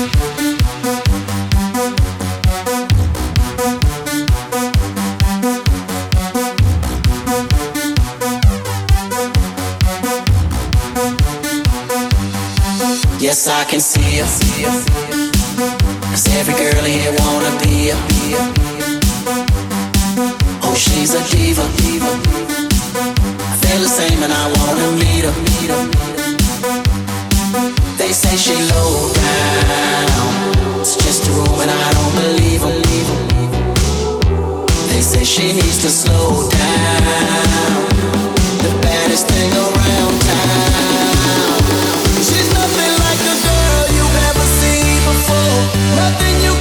Yes, I can see it. Cause every girl here wanna be a. Oh, she's a diva. I feel the same and I wanna meet her. They say she low down. It's just a rumor, and I don't believe em. They say she needs to slow down. The baddest thing around town. She's nothing like the girl you've ever seen before. Nothing you.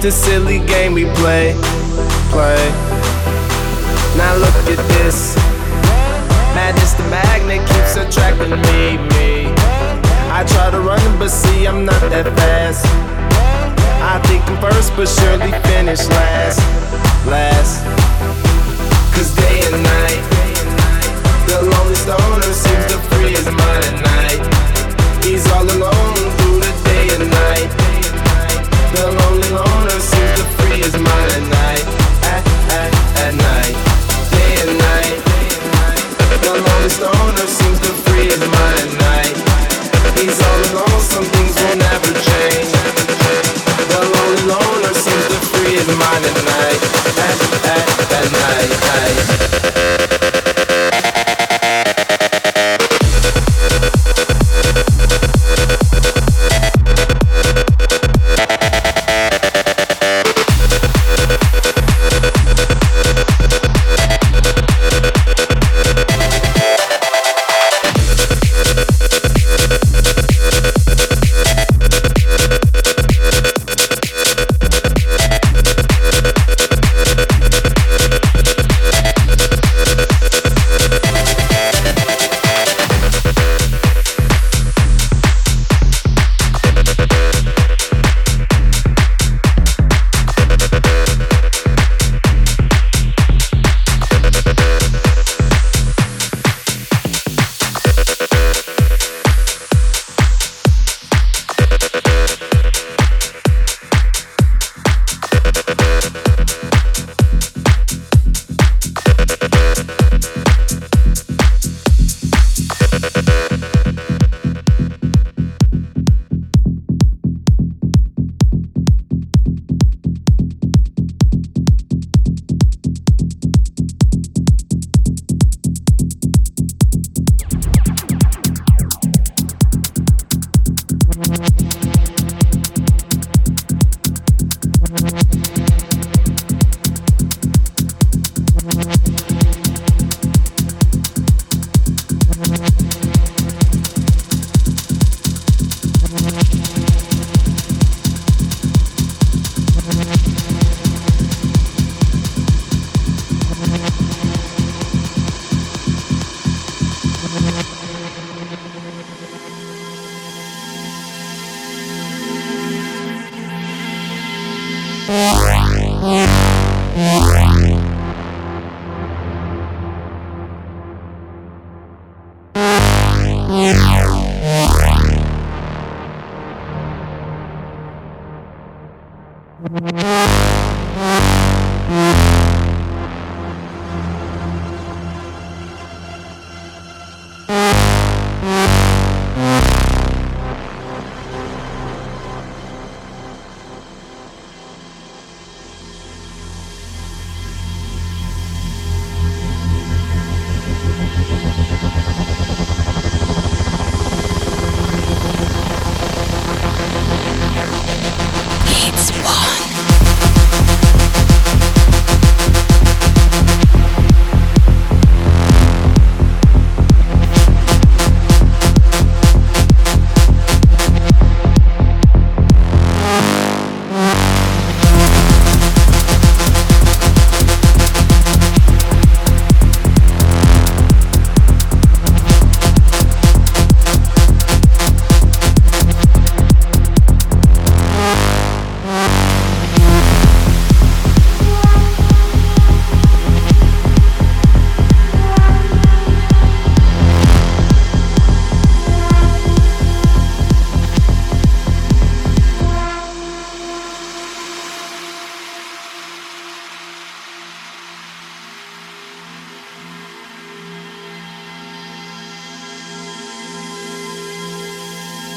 The silly